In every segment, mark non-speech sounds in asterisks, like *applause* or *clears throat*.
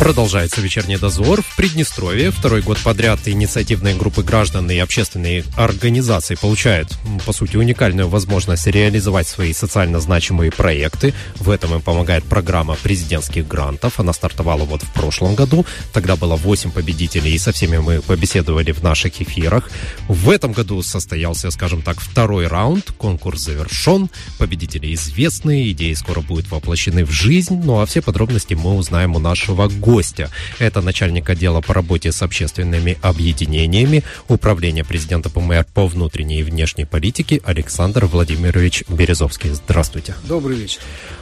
Продолжается вечерний дозор в Приднестровье. Второй год подряд инициативные группы граждан и общественные организации получают, по сути, уникальную возможность реализовать свои социально значимые проекты. В этом им помогает программа президентских грантов. Она стартовала вот в прошлом году. Тогда было 8 победителей, и со всеми мы побеседовали в наших эфирах. В этом году состоялся, скажем так, второй раунд. Конкурс завершен. Победители известны, идеи скоро будут воплощены в жизнь. Ну а все подробности мы узнаем у нашего гостя гостя. Это начальник отдела по работе с общественными объединениями Управления президента ПМР по внутренней и внешней политике Александр Владимирович Березовский. Здравствуйте. Добрый вечер.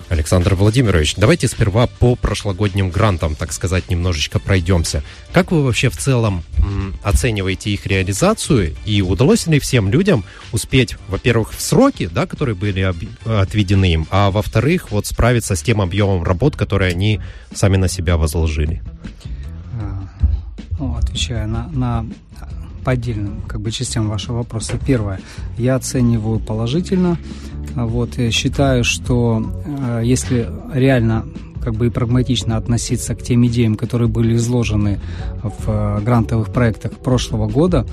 Александр Владимирович, давайте сперва по прошлогодним грантам, так сказать, немножечко пройдемся. Как вы вообще в целом оцениваете их реализацию и удалось ли всем людям успеть, во-первых, в сроки, да, которые были отведены им, а во-вторых, вот справиться с тем объемом работ, которые они сами на себя возложили? А, ну, отвечая на, на по отдельным как бы, частям вашего вопроса. Первое. Я оцениваю положительно. Вот, считаю, что э, если реально как бы и прагматично относиться к тем идеям, которые были изложены в э, грантовых проектах прошлого года,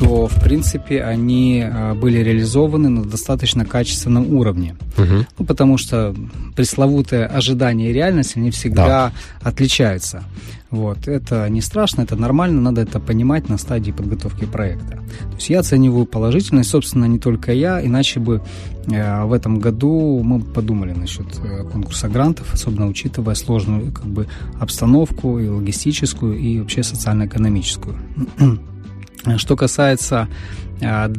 то, в принципе, они э, были реализованы на достаточно качественном уровне. Угу. Ну, потому что пресловутое ожидание и реальность, они всегда да. отличаются. Вот. Это не страшно, это нормально, надо это понимать на стадии подготовки проекта. То есть я оцениваю положительно, и, собственно, не только я, иначе бы э, в этом году мы подумали насчет э, конкурса грантов, особенно учитывая сложную как бы, обстановку и логистическую, и вообще социально-экономическую. *clears throat* Что касается э,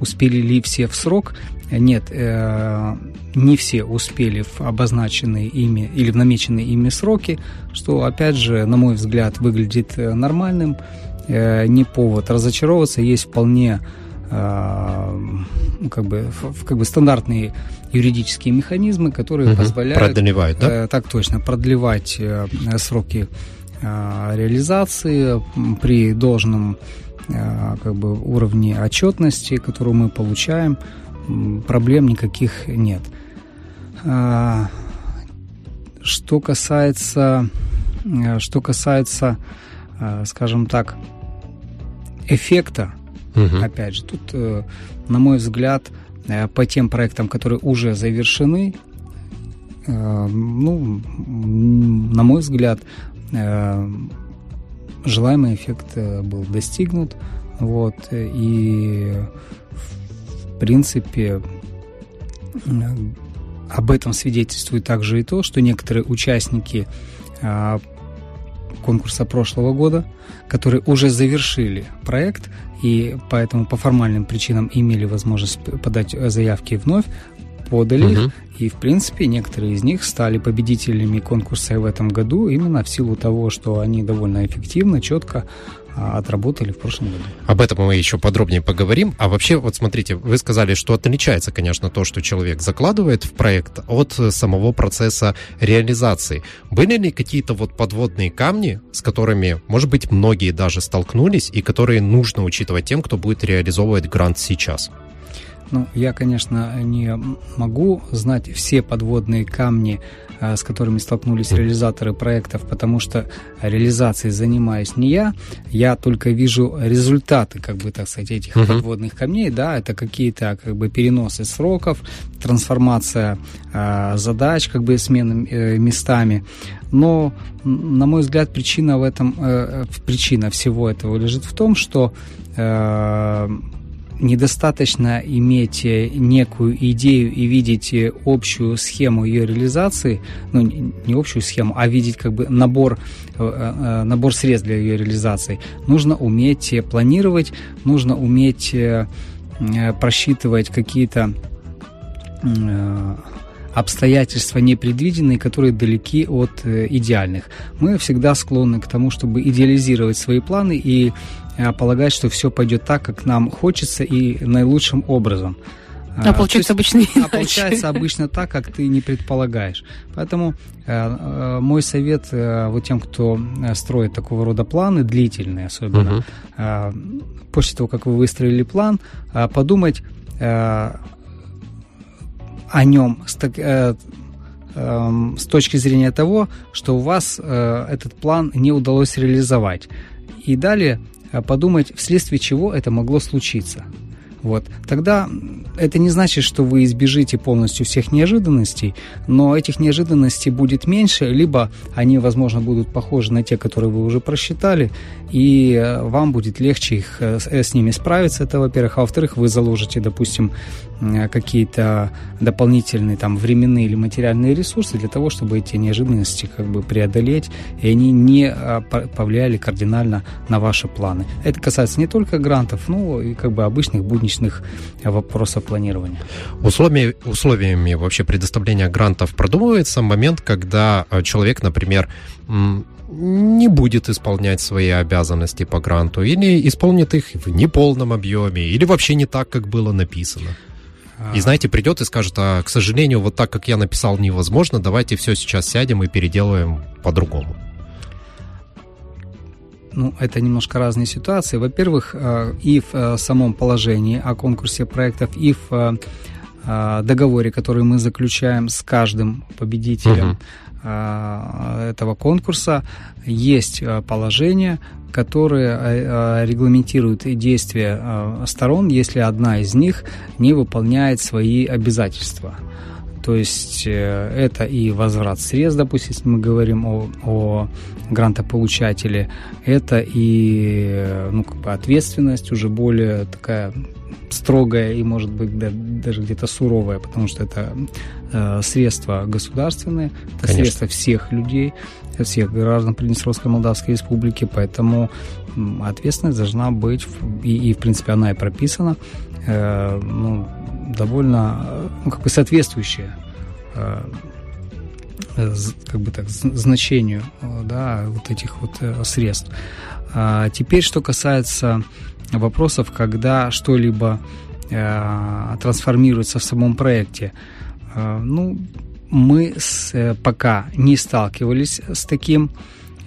успели ли все в срок, нет, э, не все успели в обозначенные ими или в намеченные ими сроки, что, опять же, на мой взгляд, выглядит э, нормальным, не повод разочаровываться, есть вполне ну, как бы, как бы стандартные юридические механизмы, которые угу, позволяют... Продлевают, да? Так точно, продлевать сроки реализации при должном как бы уровне отчетности, которую мы получаем, проблем никаких нет. А, что касается, э, что касается, э, скажем так, эффекта, угу. опять же, тут, э, на мой взгляд, по тем проектам, которые уже завершены, ну, на мой взгляд, желаемый эффект был достигнут, вот, и в принципе, об этом свидетельствует также и то, что некоторые участники а, конкурса прошлого года, которые уже завершили проект и поэтому по формальным причинам имели возможность подать заявки вновь, подали угу. их, и, в принципе, некоторые из них стали победителями конкурса в этом году именно в силу того, что они довольно эффективно, четко а, отработали в прошлом году. Об этом мы еще подробнее поговорим. А вообще, вот смотрите, вы сказали, что отличается, конечно, то, что человек закладывает в проект от самого процесса реализации. Были ли какие-то вот подводные камни, с которыми, может быть, многие даже столкнулись, и которые нужно учитывать тем, кто будет реализовывать грант сейчас? Ну, я, конечно, не могу знать все подводные камни, э, с которыми столкнулись реализаторы проектов, потому что реализацией занимаюсь не я, я только вижу результаты, как бы, так сказать, этих uh-huh. подводных камней, да, это какие-то, как бы, переносы сроков, трансформация э, задач, как бы, смены э, местами, но, на мой взгляд, причина в этом, э, причина всего этого лежит в том, что э, недостаточно иметь э, некую идею и видеть э, общую схему ее реализации, ну, не общую схему, а видеть как бы набор, э, набор средств для ее реализации. Нужно уметь планировать, нужно уметь просчитывать какие-то обстоятельства непредвиденные, которые далеки от идеальных. Мы всегда склонны к тому, чтобы идеализировать свои планы и полагать, что все пойдет так, как нам хочется и наилучшим образом. А, получается есть, обычно А *laughs* получается обычно так, как ты не предполагаешь. Поэтому э, э, мой совет э, вот тем, кто строит такого рода планы, длительные особенно, угу. э, после того, как вы выстроили план, э, подумать э, о нем с, э, э, с точки зрения того, что у вас э, этот план не удалось реализовать. И далее э, подумать, вследствие чего это могло случиться. Вот. Тогда это не значит, что вы избежите полностью всех неожиданностей, но этих неожиданностей будет меньше, либо они, возможно, будут похожи на те, которые вы уже просчитали, и э, вам будет легче их, э, с ними справиться, это во-первых. А во-вторых, вы заложите, допустим, какие-то дополнительные там временные или материальные ресурсы для того, чтобы эти неожиданности как бы преодолеть, и они не а, повлияли кардинально на ваши планы. Это касается не только грантов, но и как бы обычных будничных вопросов планирования. Условиями, условиями вообще предоставления грантов продумывается момент, когда э, человек, например, не будет исполнять свои обязанности по гранту, или исполнит их в неполном объеме, или вообще не так, как было написано. И знаете, придет и скажет, а, к сожалению, вот так, как я написал, невозможно, давайте все сейчас сядем и переделаем по-другому. Ну, это немножко разные ситуации. Во-первых, э, и в э, самом положении о конкурсе проектов, и в э, договоре, который мы заключаем с каждым победителем угу. этого конкурса, есть положение, которые регламентируют действия сторон, если одна из них не выполняет свои обязательства. То есть это и возврат средств, допустим, если мы говорим о, о грантополучателе, это и ну, как бы ответственность уже более такая строгая и, может быть, даже где-то суровая, потому что это э, средства государственные, это Конечно. средства всех людей, всех граждан Приднестровской Молдавской Республики, поэтому ответственность должна быть, и, и в принципе она и прописана, э, ну, довольно ну, как бы соответствующая э, как бы так, значению э, да, вот этих вот э, средств. А теперь, что касается вопросов, когда что-либо э, трансформируется в самом проекте. Ну, мы с, пока не сталкивались с таким,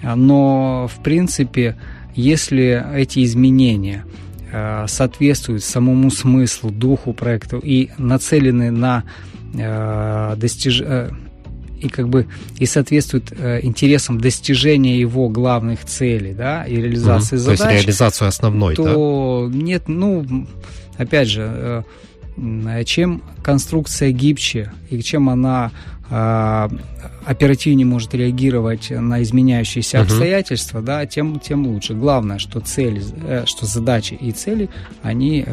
но в принципе, если эти изменения соответствуют самому смыслу, духу проекта и нацелены на достижение и как бы и соответствует э, интересам достижения его главных целей, да, и реализации угу. задач. То есть реализацию основной, то да? нет, ну, опять же, э, чем конструкция гибче и чем она э, оперативнее может реагировать на изменяющиеся uh обстоятельства, да, тем, тем лучше. Главное, что цели, э, что задачи и цели, они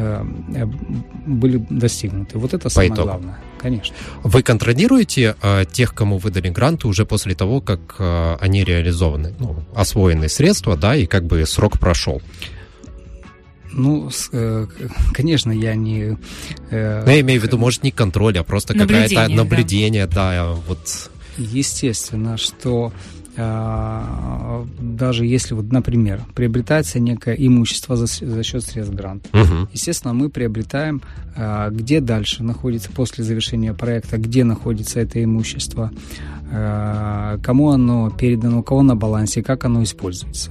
были достигнуты. Вот это По самое итогу. главное. Конечно. Вы контролируете э, тех, кому выдали гранты уже после того, как э, они реализованы, ну, освоены средства, да, и как бы срок прошел? Ну, э, конечно, я не... Э, ну, я имею в виду, может, не контроль, а просто какое-то наблюдение, да, да вот... Естественно, что а, даже если, вот, например, приобретается некое имущество за, за счет средств гранта, угу. естественно, мы приобретаем, а, где дальше находится после завершения проекта, где находится это имущество, а, кому оно передано, у кого на балансе, как оно используется.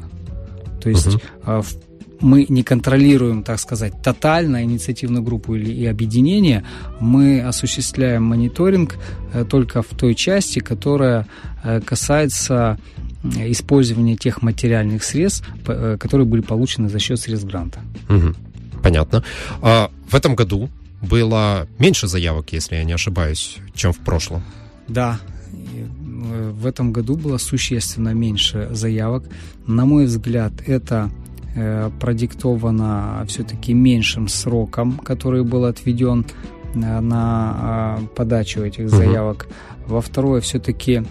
То есть угу. в мы не контролируем, так сказать, тотально инициативную группу или и объединение, мы осуществляем мониторинг э, только в той части, которая э, касается использования тех материальных средств, э, которые были получены за счет средств гранта. Угу. Понятно. А в этом году было меньше заявок, если я не ошибаюсь, чем в прошлом. Да, в этом году было существенно меньше заявок. На мой взгляд, это Э, продиктовано все-таки меньшим сроком, который был отведен э, на э, подачу этих заявок. Во второе, все-таки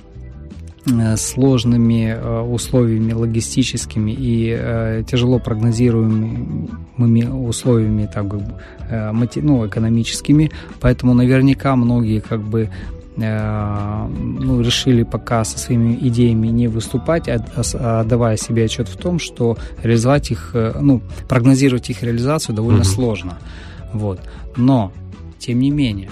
сложными условиями логистическими и тяжело прогнозируемыми условиями так, ну, экономическими, поэтому наверняка многие как бы Э, ну, решили пока со своими идеями не выступать, а, а, отдавая себе отчет в том, что реализовать их, э, ну, прогнозировать их реализацию довольно mm-hmm. сложно. Вот. Но тем не менее,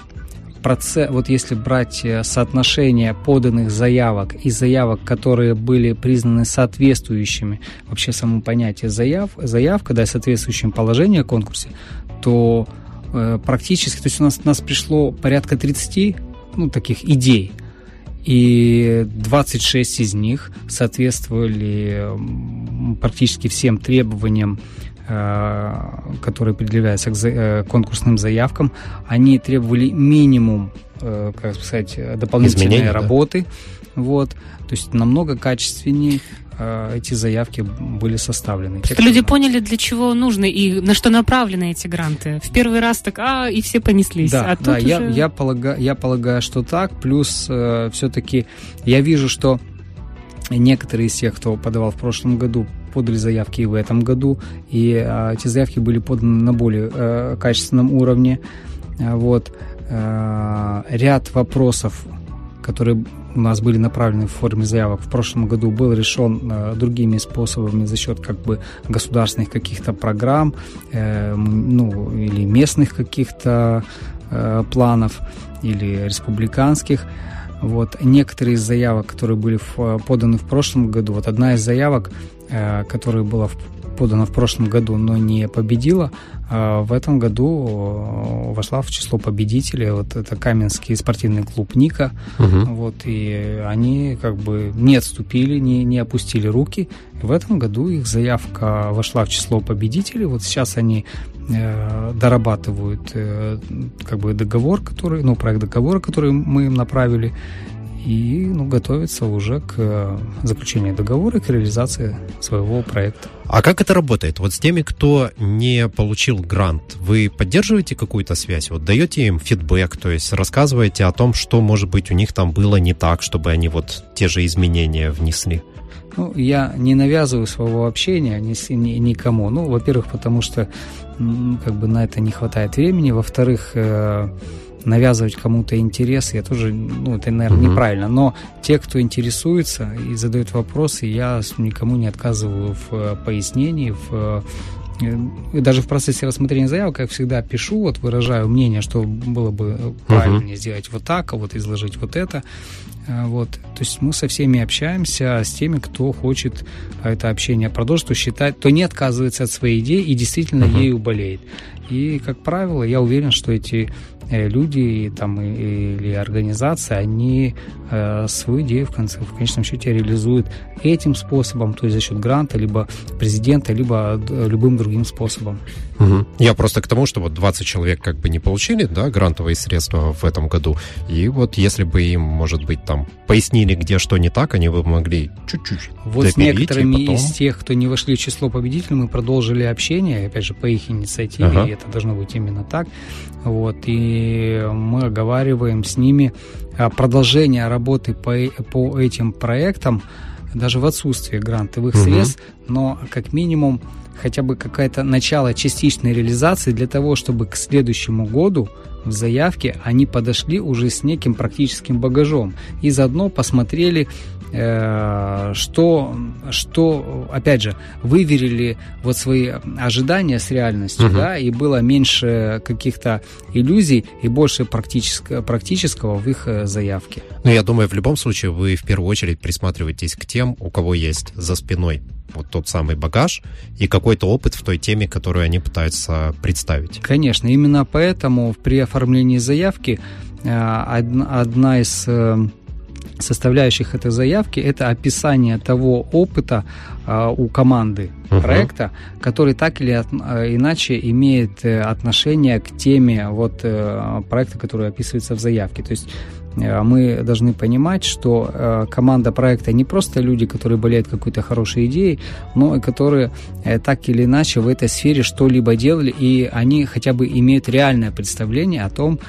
процесс, вот если брать э, соотношение поданных заявок и заявок, которые были признаны соответствующими, вообще само понятие заяв, заявка, да, соответствующим положению о конкурсе, то э, практически, то есть у нас, у нас пришло порядка 30 ну, таких идей, и 26 из них соответствовали практически всем требованиям Э, которые предъявляются к э, конкурсным заявкам, они требовали минимум, э, как сказать, дополнительной Изменения, работы. Да. Вот, то есть намного качественнее эти заявки были составлены. Что люди поняли, для чего нужны и на что направлены эти гранты. В первый раз так, а, и все понеслись. Да, а да я, уже... я, полагаю, я полагаю, что так. Плюс э, все-таки я вижу, что некоторые из тех, кто подавал в прошлом году, подали заявки и в этом году, и а, эти заявки были поданы на более а, качественном уровне. А, вот. А, ряд вопросов, которые у нас были направлены в форме заявок в прошлом году, был решен э, другими способами за счет как бы государственных каких-то программ, э, ну или местных каких-то э, планов или республиканских. Вот некоторые из заявок, которые были поданы в прошлом году, вот одна из заявок которая была подана в прошлом году, но не победила, а в этом году э, вошла в число победителей. Вот это Каменский спортивный клуб Ника. Угу. Вот, и они как бы не отступили, не, не опустили руки. В этом году их заявка вошла в число победителей. Вот сейчас они э, дорабатывают э, как бы договор, который, ну, проект договора, который мы им направили и ну, готовится уже к э, заключению договора и к реализации своего проекта. А как это работает? Вот с теми, кто не получил грант, вы поддерживаете какую-то связь? Вот даете им фидбэк, то есть рассказываете о том, что, может быть, у них там было не так, чтобы они вот те же изменения внесли? Ну, я не навязываю своего общения ни, ни, никому. Ну, во-первых, потому что как бы на это не хватает времени. Во-вторых, э, навязывать кому-то интерес, я тоже, ну, это, наверное, неправильно. Но те, кто интересуется и задают вопросы, я никому не отказываю в э, пояснении, в э, даже в процессе рассмотрения заявок, как всегда, пишу, вот выражаю мнение, что было бы правильнее uh-huh. сделать вот так, а вот изложить вот это. Э, вот. То есть мы со всеми общаемся, с теми, кто хочет это общение продолжить, кто считает, кто не отказывается от своей идеи и действительно uh-huh. ею болеет. И, как правило, я уверен, что эти Э, люди там, или организации, они э, свою идею в, конце, в конечном счете реализуют этим способом, то есть за счет гранта, либо президента, либо любым другим способом. Угу. Я просто к тому, что вот 20 человек как бы не получили да, грантовые средства в этом году, и вот если бы им, может быть, там пояснили, где что не так, они бы могли чуть-чуть Вот с некоторыми потом... из тех, кто не вошли в число победителей, мы продолжили общение, опять же, по их инициативе, ага. и это должно быть именно так. Вот, и мы оговариваем с ними а, продолжение работы по, по этим проектам, даже в отсутствии грантовых угу. средств, но как минимум хотя бы какое-то начало частичной реализации для того, чтобы к следующему году в заявке они подошли уже с неким практическим багажом и заодно посмотрели что, что, опять же, выверили вот свои ожидания с реальностью, угу. да, и было меньше каких-то иллюзий и больше практического, практического в их э, заявке. Ну, я думаю, в любом случае вы в первую очередь присматриваетесь к тем, у кого есть за спиной вот тот самый багаж и какой-то опыт в той теме, которую они пытаются представить. Конечно, именно поэтому при оформлении заявки э, одна из составляющих этой заявки это описание того опыта э, у команды uh-huh. проекта, который так или от, э, иначе имеет э, отношение к теме вот э, проекта, который описывается в заявке. То есть э, мы должны понимать, что команда проекта не просто люди, которые болеют какой-то хорошей идеей, но и которые так или иначе в этой сфере что-либо делали, и они хотя бы имеют реальное представление о том,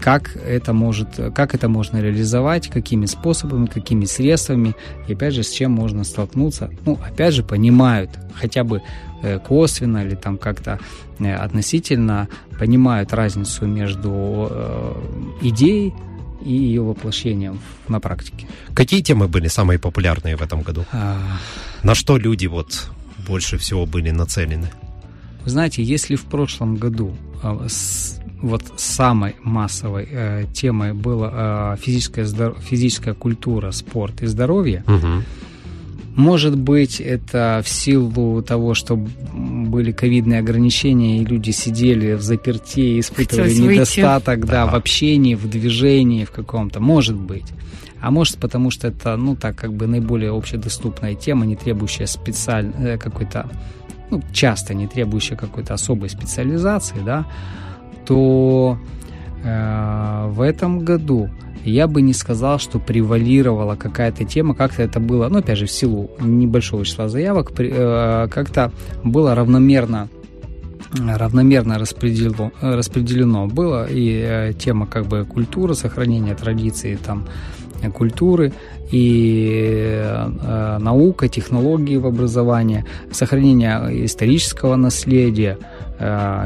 как это может, как это можно реализовать, какими способами, какими средствами, и опять же, с чем можно столкнуться. Ну, опять же, понимают, хотя бы э, косвенно или там как-то э, относительно понимают разницу между э, идеей и ее воплощением на практике. Какие темы были самые популярные в этом году? А... На что люди вот больше всего были нацелены? Вы знаете, если в прошлом году с, вот самой массовой э, темой была э, физическая, здор... физическая культура, спорт и здоровье. Мгм. Может быть, это в силу того, что были ковидные ограничения, и люди сидели в заперти и испытывали Хотелось выйти. недостаток да, Да. в общении, в движении, в каком-то. Может быть. А может, потому что это, ну, так, как бы наиболее общедоступная тема, не требующая специальной какой-то, ну, часто не требующая какой-то особой специализации, да, то э, в этом году я бы не сказал, что превалировала какая-то тема, как-то это было, ну, опять же, в силу небольшого числа заявок, э, как-то было равномерно равномерно распределено, распределено было. И э, тема как бы культуры, сохранения традиций там культуры и э, наука, технологии в образовании, сохранение исторического наследия,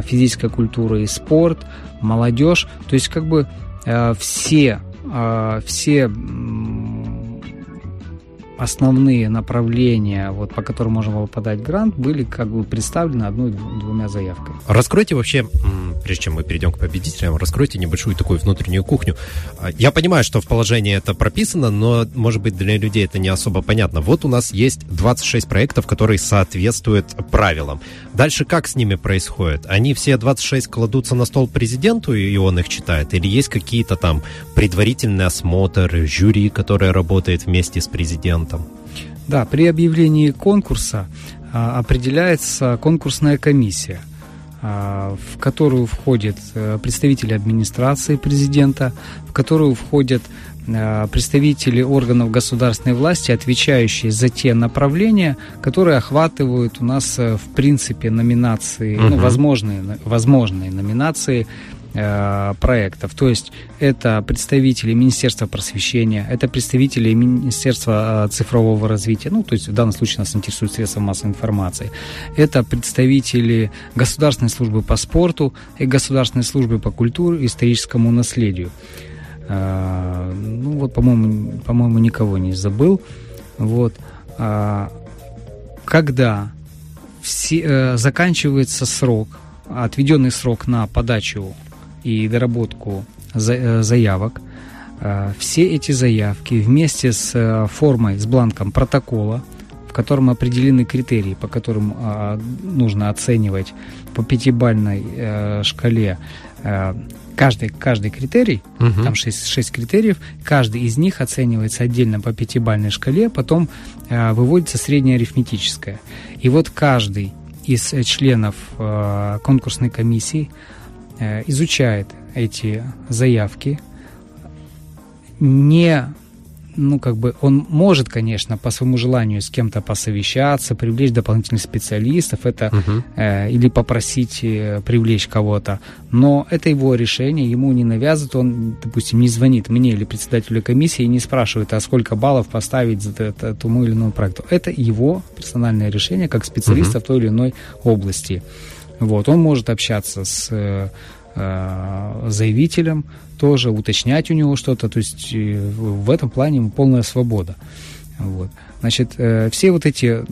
физическая культура и спорт, молодежь. То есть как бы э, все, э, все основные направления, вот, по которым можно было подать грант, были как бы представлены одной-двумя заявками. Раскройте вообще, прежде чем мы перейдем к победителям, раскройте небольшую такую внутреннюю кухню. А, Я понимаю, что в положении это прописано, но, может быть, для людей это не особо понятно. Вот у нас есть 26 проектов, которые соответствуют правилам. Дальше как с ними происходит? Они все 26 кладутся на стол президенту, и он их читает? Или есть какие-то там предварительный осмотр, жюри, которое работает вместе с президентом? Да, при объявлении конкурса а, определяется конкурсная комиссия, а, в которую входят э, представители администрации президента, в которую входят э, представители органов государственной власти, отвечающие за те направления, которые охватывают у нас э, в принципе номинации, ну, Мгм. возможные, возможные номинации проектов. То есть это представители Министерства просвещения, это представители Министерства э, цифрового развития, ну, то есть в данном случае нас интересуют средства массовой информации, это представители Государственной службы по спорту и Государственной службы по культуре и историческому наследию. Э, Ну вот, по-моему, по-моему, никого не забыл. Вот. А, Когда все, э, заканчивается срок, отведенный срок на подачу и доработку э, заявок, э, все эти заявки вместе с э, формой, с бланком протокола, в котором определены критерии, по которым а, нужно оценивать по пятибальной шкале каждый, каждый критерий, Мгм. там 6, 6 критериев, каждый из них оценивается отдельно по пятибальной шкале, потом э, выводится среднее арифметическое. И вот каждый из членов э, конкурсной комиссии изучает эти заявки, не ну, как бы, он может, конечно, по своему желанию с кем-то посовещаться, привлечь дополнительных специалистов, это Мгм. э, или попросить э, привлечь кого-то. Но это его решение, ему не навязывают, он, допустим, не звонит мне или председателю комиссии и не спрашивает, а сколько баллов поставить за это- тому или иному проекту. Это его персональное решение как специалиста в той или иной области. Вот, он может общаться с э, э, заявителем, тоже уточнять у него что-то, то есть э, в этом плане ему полная свобода. Вот. Значит, все вот эти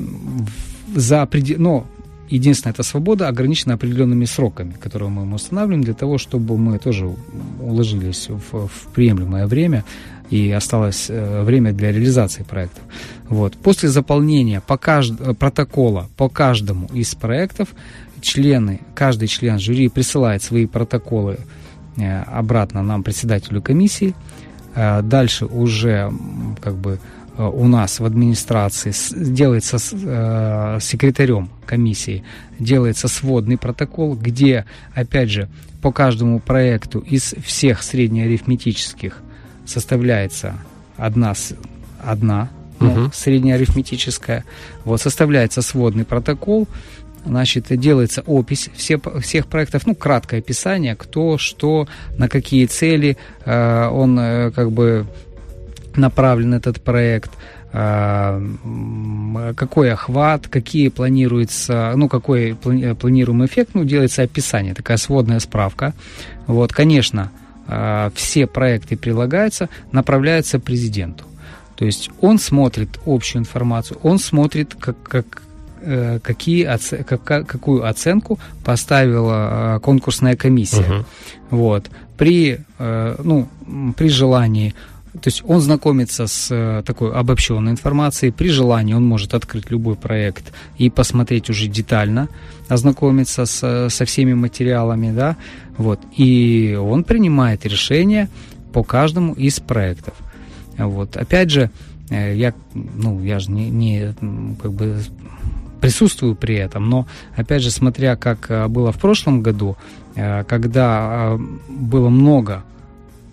за преде- но единственная эта свобода ограничена определенными сроками, которые мы ему устанавливаем для того, чтобы мы тоже уложились в, в приемлемое время и осталось время для реализации проектов. Вот. После заполнения по кажд- протокола по каждому из проектов члены, каждый член жюри присылает свои протоколы э, обратно нам, председателю комиссии. Э, Дальше уже как бы э, у нас в администрации делается с э, секретарем комиссии делается сводный протокол, где, опять же, по каждому проекту из всех среднеарифметических составляется одна, одна ну, Мгм. среднеарифметическая. Вот, составляется сводный протокол, значит, делается опись все, всех проектов, ну, краткое описание, кто, что, на какие цели э, он э, как бы направлен этот проект, э, м, какой охват, какие планируется, ну, какой плани- э, планируемый эффект, ну, делается описание, такая сводная справка. Вот, конечно, э, все проекты прилагаются, направляются президенту. То есть он смотрит общую информацию, он смотрит, как, как э, какие, оце- как- какую оценку поставила э, конкурсная комиссия. Мгм. Вот. При, э, ну, при желании, то есть он знакомится с э, такой обобщенной информацией, при желании он может открыть любой проект и посмотреть уже детально, ознакомиться с, со всеми материалами, да, вот, и он принимает решение по каждому из проектов. Вот. Опять же, э, я, ну, я же не, не как бы присутствую при этом, но опять же, смотря как э, было в прошлом году, э, когда э, было много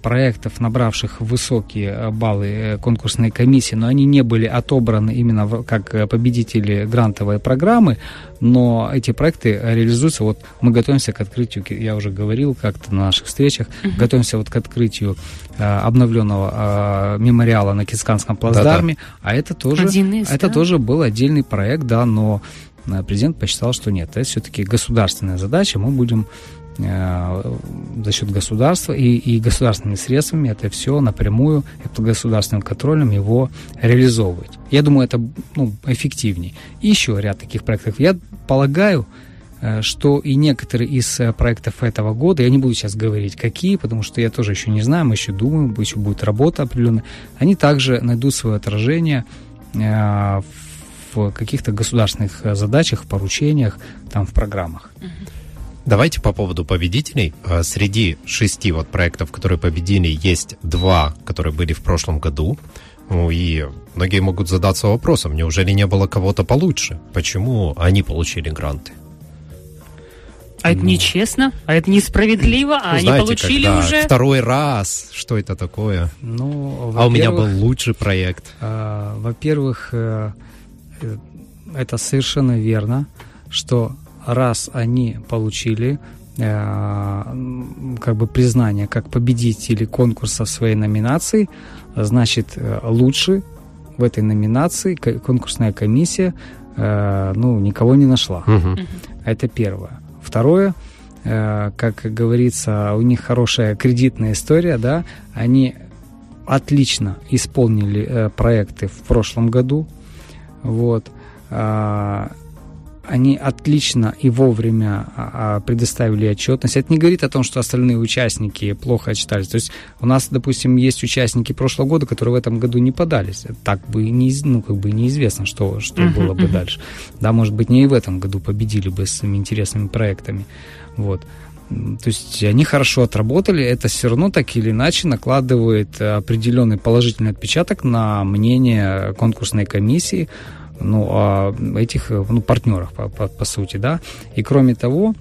проектов, набравших высокие э, баллы э, конкурсной комиссии, но они не были отобраны именно как э, победители грантовой программы, но эти проекты реализуются, вот мы готовимся к открытию, я уже говорил как-то на наших встречах, готовимся вот к открытию обновленного мемориала на Кисканском плацдарме, а это тоже, из, это да? тоже был отдельный проект, да, но президент посчитал, что нет, это все-таки государственная задача, мы будем за счет государства и, и государственными средствами это все напрямую под государственным контролем его реализовывать. Я думаю, это ну, эффективнее. И еще ряд таких проектов. Я полагаю, э, что и некоторые из э, проектов этого года, я не буду сейчас говорить какие, потому что я тоже еще не знаю, мы еще думаем, еще будет работа определенная, они также найдут свое отражение э, в каких-то государственных э, задачах, поручениях, там, в программах. Давайте по поводу победителей. Э, Среди шести вот проектов, которые победили, есть два, которые были в прошлом году. Ну и многие могут задаться вопросом, неужели не было кого-то получше? Почему они получили гранты? А это нечестно, а это несправедливо, а Ну, они знаете, получили когда уже. второй раз, что это такое? Ну, А у меня был лучший проект. э, Во-первых, э, э, это совершенно верно, что раз они получили э, как бы признание как победители конкурса в своей номинации, значит э, лучше в этой номинации ко- конкурсная комиссия э, ну никого не нашла. Мгм. Это первое. Второе, как говорится, у них хорошая кредитная история, да, они отлично исполнили проекты в прошлом году, вот, А, они отлично и вовремя а, а, предоставили отчетность. Это не говорит о том, что остальные участники плохо отчитались. То есть у нас, допустим, есть участники прошлого года, которые в этом году не подались. Так бы и не, ну, как бы неизвестно, что, что Мгм, было бы мгм. дальше. Да, может быть, не и в этом году победили бы с своими интересными проектами. Вот. То есть они хорошо отработали, это все равно так или иначе накладывает э, определенный положительный отпечаток на мнение конкурсной комиссии, ну, о этих э, ну, партнерах, по, по- по сути, да. И кроме того,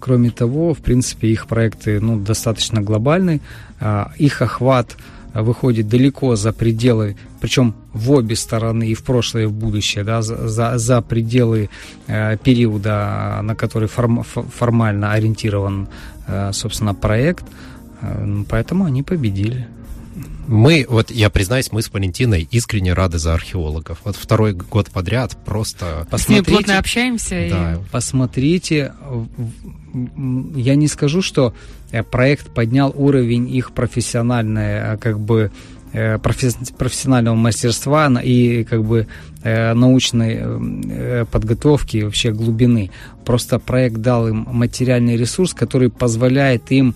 кроме того, в принципе, их проекты ну, достаточно глобальны, а, их охват а, выходит далеко за пределы, причем в обе стороны, и в прошлое, и в будущее, да, за, за, пределы э, периода, на который форм- формально ориентирован, э, собственно, проект. Э, Поэтому они победили. Мы, вот я признаюсь, мы с Валентиной искренне рады за археологов. Вот второй год подряд просто... С ними Посмотрите, плотно общаемся. и- Да, посмотрите, в- в- я не скажу, что э, проект поднял уровень их профессиональной, э, как бы э, професс- профессионального мастерства и как бы научной подготовки и вообще глубины. Просто проект дал им материальный ресурс, который позволяет им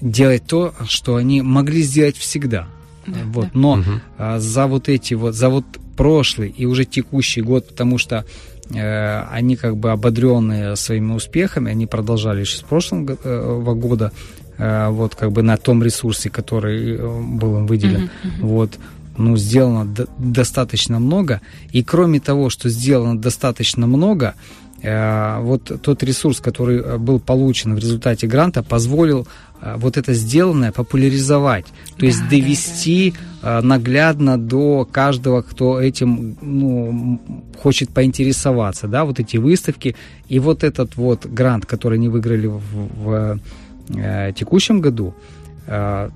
делать то, что они могли сделать всегда. Да, вот. да. Но а, за вот эти вот, за вот прошлый и уже текущий год, потому что э, они как бы ободренные своими успехами, они продолжали еще с прошлого го- э, года, э, вот как бы на том ресурсе, который был им выделен, мгм. вот, ну, сделано до- достаточно много, и кроме того, что сделано достаточно много, э, вот тот ресурс, который был получен в результате гранта, позволил э, вот это сделанное популяризовать, то есть Да, да, довести э, наглядно до каждого, кто этим ну, хочет поинтересоваться, да, вот эти выставки. И вот этот вот грант, который они выиграли в, в, э, текущем году, э,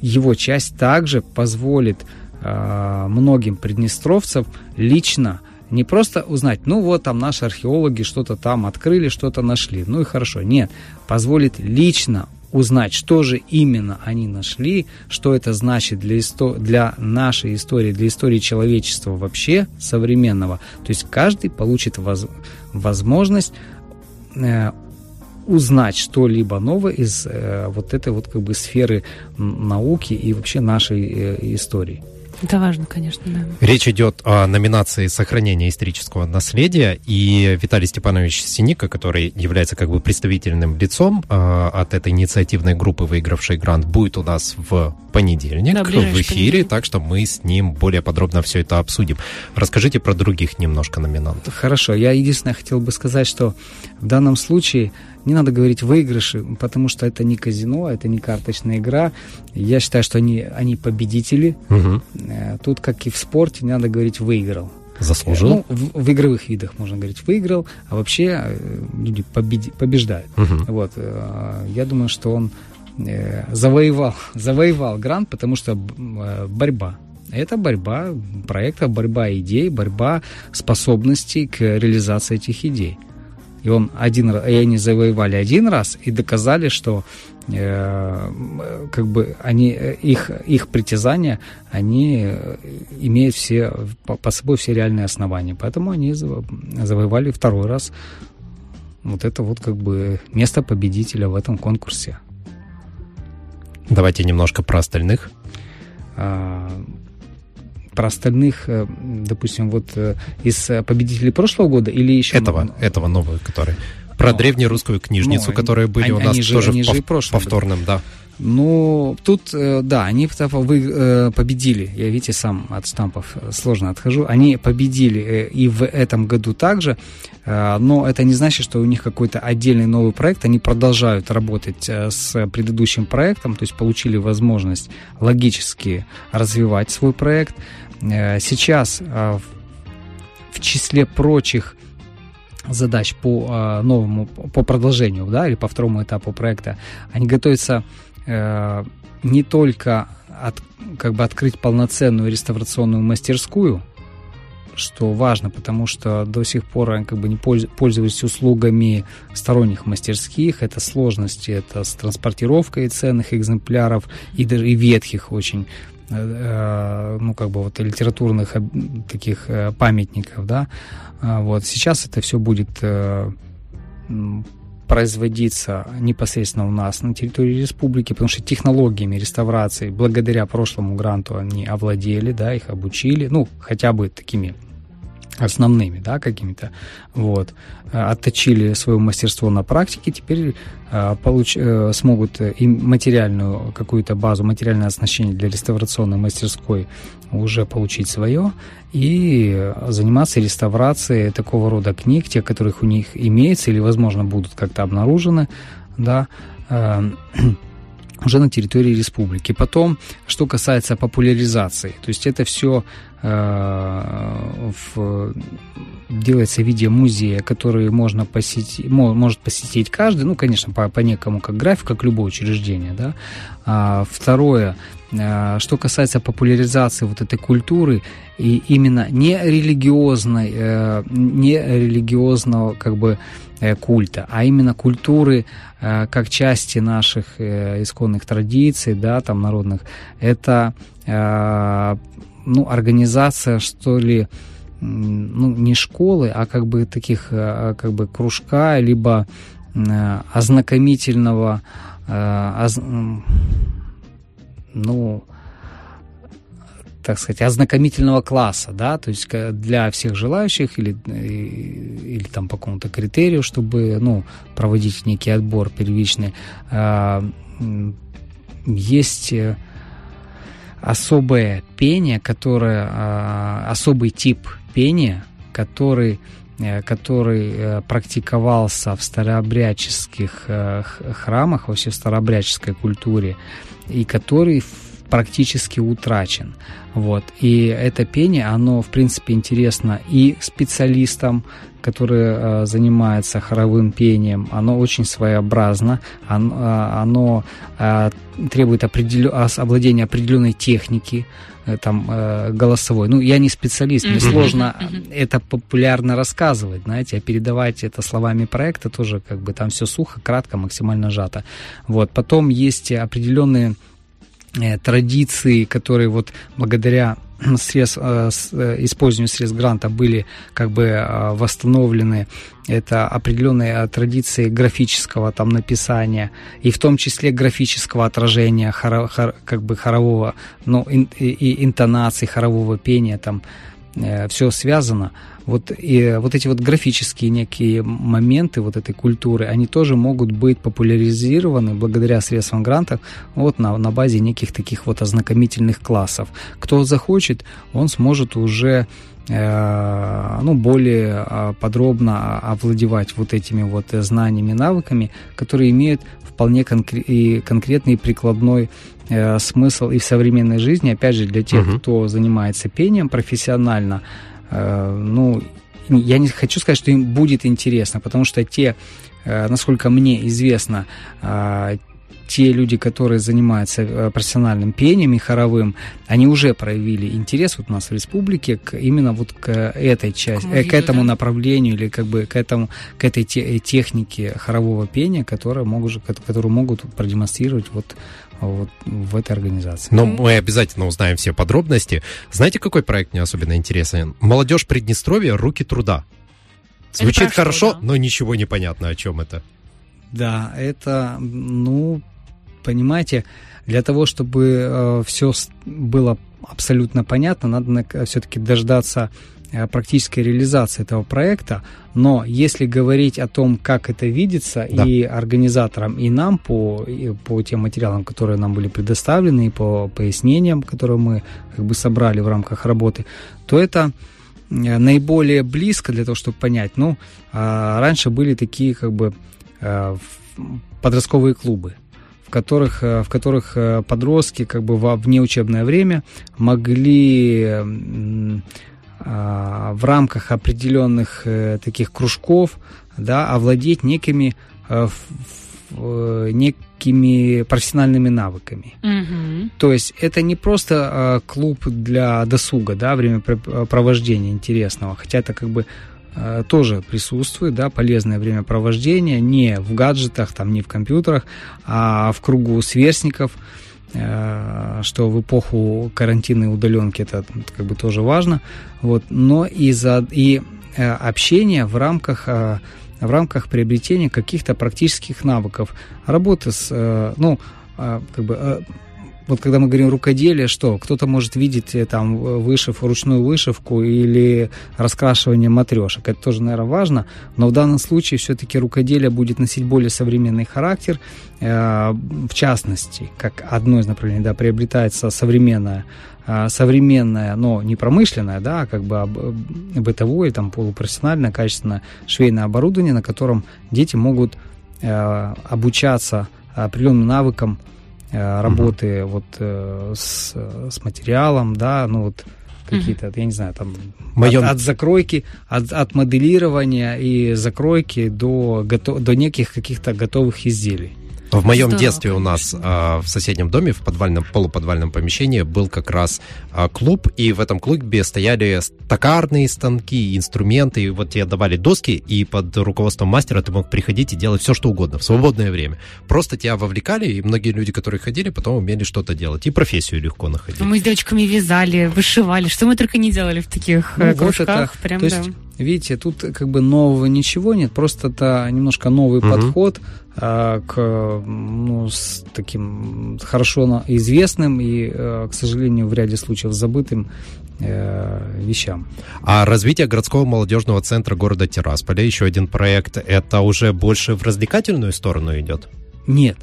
его часть также позволит э, многим приднестровцам лично не просто узнать, ну вот там наши археологи что-то там открыли, что-то нашли, ну и хорошо. Нет, позволит лично узнать, что же именно они нашли, что это значит для, исто- для нашей истории, для истории человечества вообще современного. То есть каждый получит воз- возможность э, узнать что-либо новое из э, вот этой вот как бы сферы науки и вообще нашей э, истории. Это важно, конечно, да. Речь идет о номинации сохранения исторического наследия, и Виталий Степанович Синика, который является как бы представительным лицом э, от этой инициативной группы, выигравшей грант, будет у нас в понедельник Да, в эфире, понедельник. так что мы с ним более подробно все это обсудим. Расскажите про других немножко номинантов. Хорошо, я единственное хотел бы сказать, что в данном случае не надо говорить выигрыши, потому что это не казино, это не карточная игра. Я считаю, что они, они победители. Мгм. Тут, как и в спорте, не надо говорить выиграл. Заслужил? Ну, в, в игровых видах можно говорить выиграл, а вообще э, люди победи- побеждают. Мгм. Вот, э, я думаю, что он э, завоевал, *laughs* завоевал грант, потому что борьба. Это борьба проекта, борьба идей, борьба способностей к реализации этих идей. И он один раз, и они завоевали один раз и доказали, что э, как бы они э, их их притязания они э, имеют все по, собой все реальные основания, поэтому они заво- завоевали второй раз вот это вот как бы место победителя в этом конкурсе. Давайте немножко про остальных. Про остальных, э, допустим, вот э, из э, победителей прошлого года или еще Этого, этого нового, который. Про Ну, древнерусскую книжницу, ну, которые были у они- нас они же- тоже они в же пов- повторном, да. Ну, тут, да, они вы, победили. Я, видите, сам от штампов сложно отхожу. Они победили и в этом году также, но это не значит, что у них какой-то отдельный новый проект. Они продолжают работать с предыдущим проектом, то есть получили возможность логически развивать свой проект. Э, Сейчас э, в- числе прочих задач по э, новому, по продолжению, да, или по второму этапу проекта, они готовятся не только от, как бы открыть полноценную реставрационную мастерскую, что важно, потому что до сих пор они как бы не польз- пользовались услугами сторонних мастерских, это сложности, это с транспортировкой ценных экземпляров и даже и ветхих очень ну, как бы вот литературных об- таких э, памятников, да, А, вот сейчас это все будет э, производиться непосредственно у нас на территории республики, потому что технологиями реставрации благодаря прошлому гранту они овладели, да, их обучили, ну, хотя бы такими основными, да, какими-то, вот, Э, отточили свое мастерство на практике, теперь э, получ, э, смогут и материальную какую-то базу, материальное оснащение для реставрационной мастерской уже получить свое и заниматься реставрацией такого рода книг, те, которых у них имеется или, возможно, будут как-то обнаружены, да, *clears throat* уже на территории республики. Потом, что касается популяризации, то есть это все в, делается в виде музея, который можно посетить, мо- может посетить каждый, ну, конечно, по, по некому как график, как любое учреждение, да. А, второе, а, что касается популяризации вот этой культуры и именно не религиозной, э, не религиозного как бы э, культа, а именно культуры э, как части наших э, исконных традиций, да, там народных, это э, ну, организация, что ли, ну, не школы, а как бы таких, э, как бы кружка, либо э, ознакомительного, э, ну, так сказать, ознакомительного класса, да, то есть для всех желающих или, или там по какому-то критерию, чтобы, ну, проводить некий отбор первичный. Есть особое пение, которое, а, особый тип пения, который э, который э, практиковался в старообрядческих э, храмах, вообще в старообрядческой культуре, и который практически утрачен. Вот. И это пение, оно, в принципе, интересно и специалистам, которые э, занимаются хоровым пением. Оно очень своеобразно, оно, э, оно э, требует определен... обладения определенной техники, э, там, э, голосовой. Ну, я не специалист, мне сложно это популярно рассказывать, знаете, а передавать это словами проекта тоже как бы там все сухо, кратко, максимально сжато. Вот. Потом есть определенные Э, традиции, которые вот благодаря средств, э, э, использованию средств гранта были как бы восстановлены. Это определенные традиции графического там написания и в том числе графического отражения хоро, хор, как бы хорового, ну, ин, и интонации хорового пения там все связано. Вот, и вот эти вот графические некие моменты вот этой культуры, они тоже могут быть популяризированы благодаря средствам грантов вот на, на базе неких таких вот ознакомительных классов. Кто захочет, он сможет уже э, ну, более а, подробно овладевать вот этими вот знаниями, навыками, которые имеют вполне конкре- и конкретный прикладной э, смысл и в современной жизни, опять же, для тех, uh-huh. кто занимается пением профессионально, ну, я не хочу сказать, что им будет интересно, потому что те, э, насколько мне известно, э, те люди, которые занимаются профессиональным пением и хоровым, они уже проявили интерес вот у нас в республике к, именно вот к этой части, к, к этому да? направлению или как бы к этому к этой те, технике хорового пения, которая могут, которую могут продемонстрировать вот вот в этой организации. Но мы обязательно узнаем все подробности. Знаете, какой проект мне особенно интересен? Молодежь Приднестровья «Руки труда». Звучит хорошо, да? но ничего не понятно, о чем это. Да, это, ну, понимаете, для того, чтобы э, все было абсолютно понятно, надо все-таки дождаться Э, практической реализации этого проекта, но если говорить о том, как это видится да. и организаторам, и нам по, и по тем материалам, которые нам были предоставлены, и по пояснениям, которые мы как бы собрали в рамках работы, то это э, наиболее близко для того, чтобы понять. Ну, а раньше были такие как бы подростковые клубы, в которых, в которых подростки как бы во внеучебное время могли а, в рамках определенных э, таких кружков да, овладеть некими, э, э, некими профессиональными навыками. Mm-hmm. То есть это не просто клуб для досуга, да, времяпровождения интересного, хотя это как бы тоже присутствует, да, полезное времяпровождение не в гаджетах, там, не в компьютерах, а в кругу сверстников, Э, что в эпоху карантинной удаленки это как бы тоже важно, вот, но и, за, и э, общение в рамках э, в рамках приобретения каких-то практических навыков, работы с, ну, как бы вот когда мы говорим рукоделие, что кто-то может видеть э, там вышив, ручную вышивку или раскрашивание матрешек. Это тоже, наверное, важно. Но в данном случае все-таки рукоделие будет носить более современный характер. Э, в частности, как одно из направлений, да, приобретается современное э, современное, но не промышленное, да, а как бы бытовое, там, полупрофессиональное, качественное швейное оборудование, на котором дети могут обучаться определенным навыкам Э, работы угу. вот э, с, с материалом, да, ну вот какие-то, я не знаю, там Моем... от, от закройки, от, от моделирования и закройки до, готов, до неких каких-то готовых изделий. В моем Здорово, детстве у нас а, в соседнем доме, в подвальном, полуподвальном помещении был как раз а, клуб, и в этом клубе стояли токарные станки, инструменты, и вот тебе давали доски, и под руководством мастера ты мог приходить и делать все, что угодно в свободное время. Просто тебя вовлекали, и многие люди, которые ходили, потом умели что-то делать, и профессию легко находить. Мы с девочками вязали, вышивали, что мы только не делали в таких ну, кружках. Вот это, Прям, то есть, видите, тут как бы нового ничего нет, просто это немножко новый угу. подход, Э, к ну, с таким хорошо известным и, э, к сожалению, в ряде случаев забытым э, вещам. А развитие городского молодежного центра города Тирасполя, еще один проект, это уже больше в развлекательную сторону идет? Нет.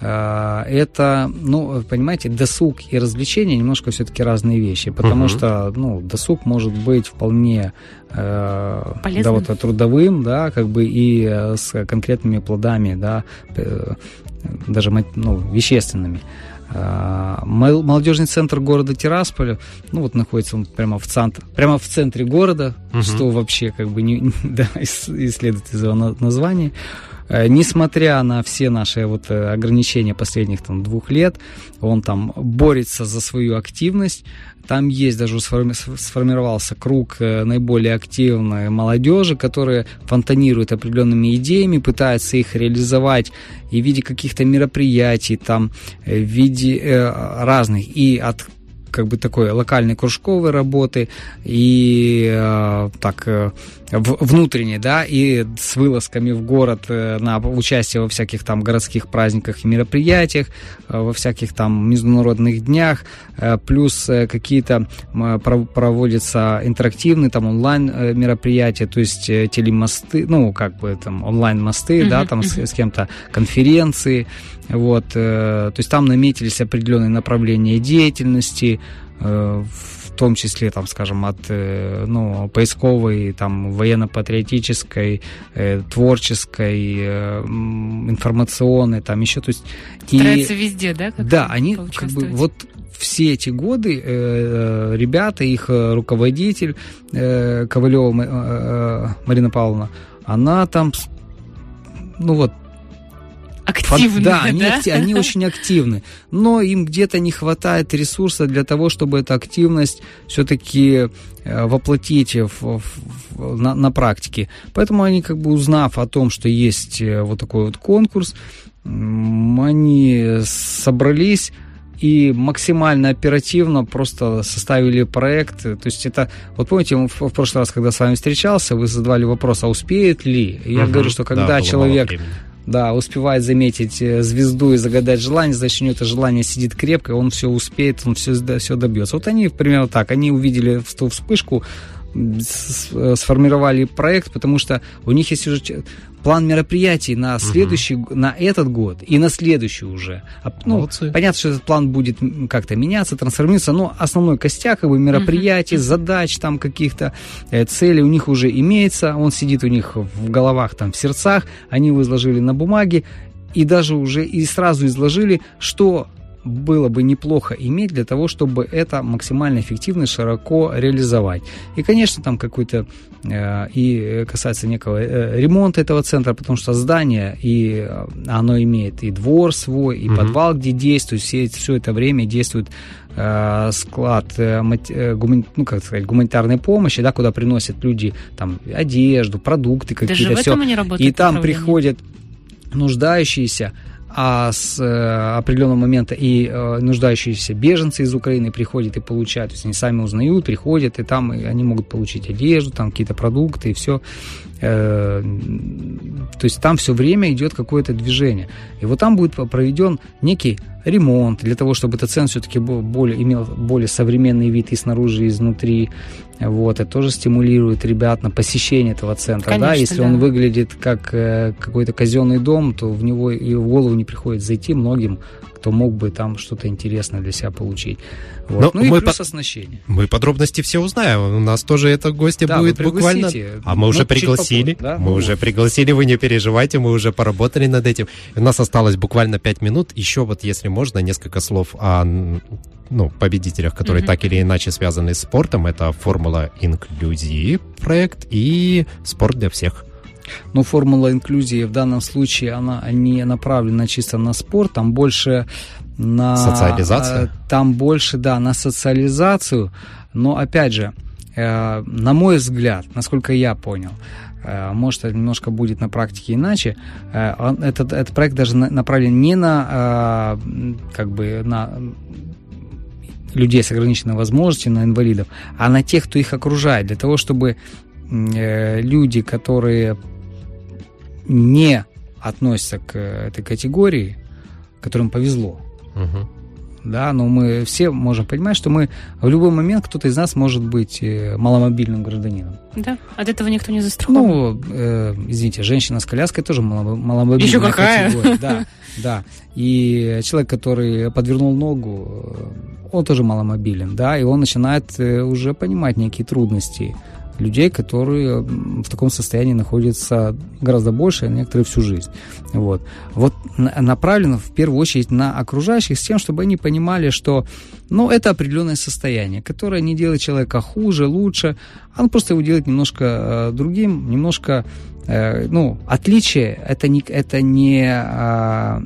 А, это, ну, понимаете, досуг и развлечения немножко все-таки разные вещи, потому угу. что, ну, досуг может быть вполне э, да, вот, трудовым, да, как бы и с конкретными плодами, да, э, даже ну, вещественными. А, молодежный центр города Тирасполя, ну вот находится он прямо в центре, прямо в центре города, угу. что вообще как бы не, *laughs* да, исследует из его названия. Э, несмотря на все наши вот э, ограничения последних там двух лет, он там борется за свою активность. Там есть даже сформировался круг э, наиболее активной молодежи, которая фонтанирует определенными идеями, пытается их реализовать и в виде каких-то мероприятий, там, в виде разных, и от как бы такой локальной кружковой работы и э, так э, внутренней, да, и с вылазками в город э, на участие во всяких там городских праздниках и мероприятиях, э, во всяких там международных днях, э, плюс какие-то проводятся интерактивные там онлайн мероприятия, то есть телемосты, ну как бы там онлайн мосты, mm-hmm, да, там mm-hmm. с, с кем-то конференции, вот, то есть там наметились определенные направления деятельности, том числе, там, скажем, от э, ну, поисковой, там, военно-патриотической, э, творческой, э, информационной, там еще, то есть... Стараются и, везде, да? Да, они как бы вот все эти годы э ребята, их руководитель э, Ковалева э, Марина Павловна, она там, ну вот, активны. Да, они, да? Акти- они очень активны, но им где-то не хватает ресурса для того, чтобы эту активность все-таки э, воплотить в, в, в, на, на практике. Поэтому они, как бы узнав о том, что есть э, вот такой вот конкурс, они собрались и максимально оперативно просто составили проект. То есть это, вот помните, в, в прошлый раз, когда с вами встречался, вы задавали вопрос, а успеет ли? Я угу, говорю, что когда да, человек да, успевает заметить э, звезду и загадать желание, значит, у него это желание сидит крепко, он все успеет, он все, все добьется. Вот они примерно так, они увидели ту вспышку, сформировали проект, потому что у них есть уже план мероприятий на следующий, угу. на этот год и на следующий уже. А, ну, Молодцы. понятно, что этот план будет как-то меняться, трансформироваться, но основной костяк как бы, мероприятий, угу. задач там каких-то, э, целей у них уже имеется, он сидит у них в головах, там, в сердцах, они его изложили на бумаге, и даже уже и сразу изложили, что было бы неплохо иметь для того, чтобы это максимально эффективно и широко реализовать. И, конечно, там какой-то э, и касается некого э, ремонта этого центра, потому что здание, и э, оно имеет и двор свой, и mm-hmm. подвал, где действует, все, все это время действует э, склад э, э, гумани, ну, как сказать, гуманитарной помощи, да, куда приносят люди там одежду, продукты какие-то, все. И там приходят нуждающиеся, а с э, определенного момента и э, нуждающиеся беженцы из Украины приходят и получают, то есть они сами узнают, приходят, и там и они могут получить одежду, там какие-то продукты и все. Э, то есть там все время идет какое-то движение. И вот там будет проведен некий ремонт для того, чтобы этот центр все-таки более, имел более современный вид и снаружи, и изнутри. Вот, это тоже стимулирует ребят на посещение этого центра. Конечно, да? Если да. он выглядит как э, какой-то казенный дом, то в него и в голову не приходит зайти многим, кто мог бы там что-то интересное для себя получить. Вот. Ну, ну и плюс по... оснащение. Мы подробности все узнаем. У нас тоже это гости да, будет буквально... А мы уже пригласили. Попозже, да? Мы ну... уже пригласили, вы не переживайте, мы уже поработали над этим. У нас осталось буквально 5 минут. Еще вот, если можно, несколько слов о ну, победителях, которые mm-hmm. так или иначе связаны с спортом. Это Формула Инклюзии проект и спорт для всех. Но формула инклюзии в данном случае, она не направлена чисто на спорт, там больше на... Социализация? Э, там больше, да, на социализацию, но, опять же, э, на мой взгляд, насколько я понял, э, может, это немножко будет на практике иначе. Этот, этот проект даже направлен не на, как бы, на людей с ограниченной возможностью, на инвалидов, а на тех, кто их окружает, для того, чтобы люди, которые не относятся к этой категории, которым повезло. Угу. Да, но мы все можем понимать, что мы в любой момент кто-то из нас может быть э, маломобильным гражданином. Да, от этого никто не застрахован. Ну, э, извините, женщина с коляской тоже маломобильная Еще какая? категория. Да, да. И человек, который подвернул ногу, он тоже маломобилен, да, и он начинает э, уже понимать некие трудности людей, которые в таком состоянии находятся гораздо больше, а некоторые всю жизнь. Вот. Вот направлено в первую очередь на окружающих с тем, чтобы они понимали, что ну, это определенное состояние, которое не делает человека хуже, лучше, оно просто его делает немножко э, другим, немножко, э, ну, отличие, это не, это не э,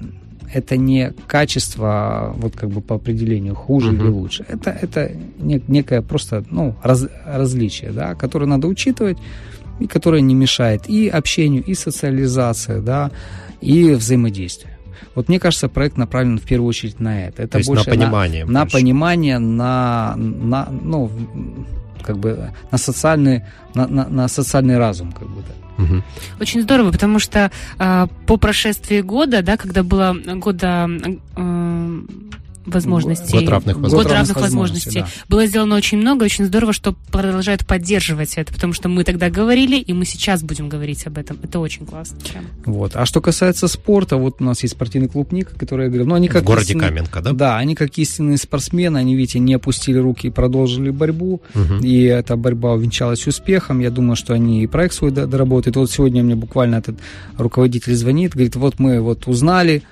это не качество, вот как бы по определению, хуже uh-huh. или лучше. Это, это некое просто ну, раз, различие, да, которое надо учитывать, и которое не мешает и общению, и социализации, да, и взаимодействию. Вот мне кажется, проект направлен в первую очередь на это. Это То есть больше на понимание. На, на понимание, на, на, ну, как бы на социальный, на, на, на социальный разум, как бы, да. Очень здорово, потому что э, по прошествии года, да, когда было года э, возможностей. Год равных возможностей. Год равных возможностей. Да. Было сделано очень много, очень здорово, что продолжают поддерживать это, потому что мы тогда говорили, и мы сейчас будем говорить об этом. Это очень классно. Вот. А что касается спорта, вот у нас есть спортивный клуб Ник, который я говорю, ну они как... В городе истинные, Каменка, да? Да, они как истинные спортсмены, они, видите, не опустили руки и продолжили борьбу, угу. и эта борьба увенчалась успехом. Я думаю, что они и проект свой доработают. Вот сегодня мне буквально этот руководитель звонит, говорит, вот мы вот узнали,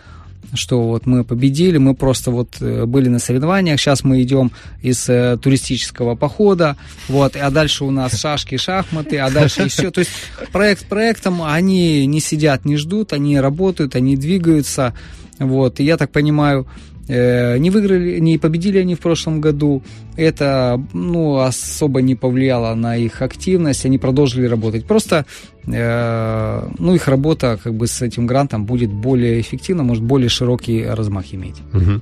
что вот мы победили, мы просто вот э, были на соревнованиях, сейчас мы идем из э, туристического похода, вот, а дальше у нас шашки, шахматы, а дальше *laughs* еще, то есть проект проектом, они не сидят, не ждут, они работают, они двигаются, вот, и я так понимаю, не выиграли, не победили они в прошлом году. Это ну, особо не повлияло на их активность. Они продолжили работать. Просто э, ну, их работа как бы с этим грантом будет более эффективна, может более широкий размах иметь. Угу.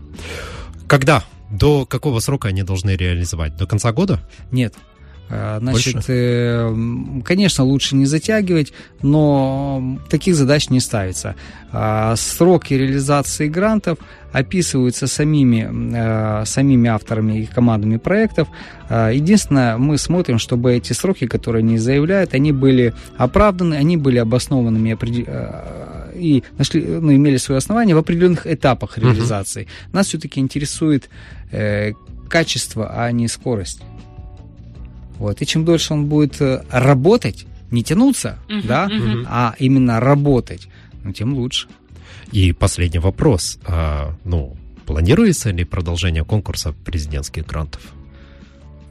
Когда? До какого срока они должны реализовать? До конца года? Нет. Э, значит, э, конечно, лучше не затягивать, но таких задач не ставится. А, сроки реализации грантов описываются самими, э, самими авторами и командами проектов. А, единственное, мы смотрим, чтобы эти сроки, которые они заявляют, они были оправданы, они были обоснованными и нашли, ну, имели свои основания в определенных этапах реализации. Uh-huh. Нас все-таки интересует э, качество, а не скорость. Вот. И чем дольше он будет э, работать, не тянуться, uh-huh, да, uh-huh. а именно работать, ну, тем лучше. И последний вопрос. А, ну, планируется ли продолжение конкурса президентских грантов?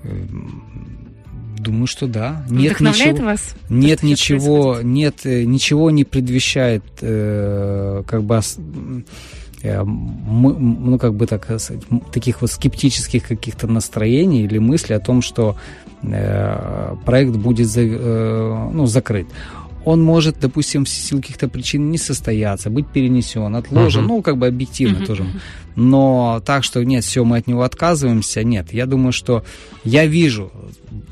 Эм, думаю, что да. Нет ничего, вас? Нет ничего, нет э, ничего не предвещает, э, как бы ну как бы так таких вот скептических каких-то настроений или мыслей о том, что Э, проект будет э, ну, закрыт он может, допустим, в силу каких-то причин не состояться, быть перенесен, отложен, uh-huh. ну, как бы объективно uh-huh. тоже. Но так, что нет, все, мы от него отказываемся, нет. Я думаю, что я вижу,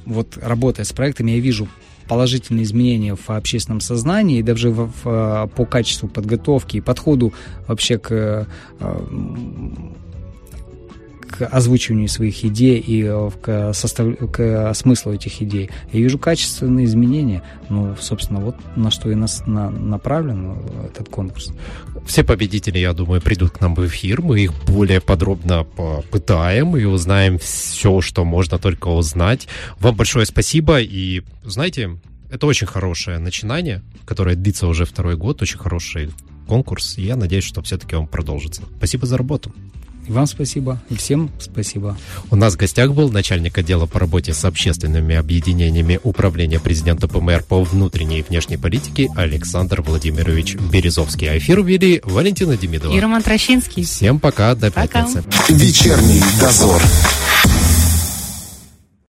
вот работая с проектами, я вижу положительные изменения в общественном сознании и даже в, в, по качеству подготовки и подходу вообще к э, к озвучиванию своих идей и э, к, состав... к смыслу этих идей. Я вижу качественные изменения. Ну, собственно, вот на что и нас на... направлен э, этот конкурс. Все победители, я думаю, придут к нам в эфир. Мы их более подробно попытаем и узнаем все, что можно только узнать. Вам большое спасибо. И, знаете, это очень хорошее начинание, которое длится уже второй год. Очень хороший конкурс. И я надеюсь, что все-таки он продолжится. Спасибо за работу. И вам спасибо, и всем спасибо. У нас в гостях был начальник отдела по работе с общественными объединениями Управления президента ПМР по внутренней и внешней политике Александр Владимирович Березовский. А эфир вели Валентина Демидова. И Роман Трощинский. Всем пока, до пока. пятницы. Вечерний дозор.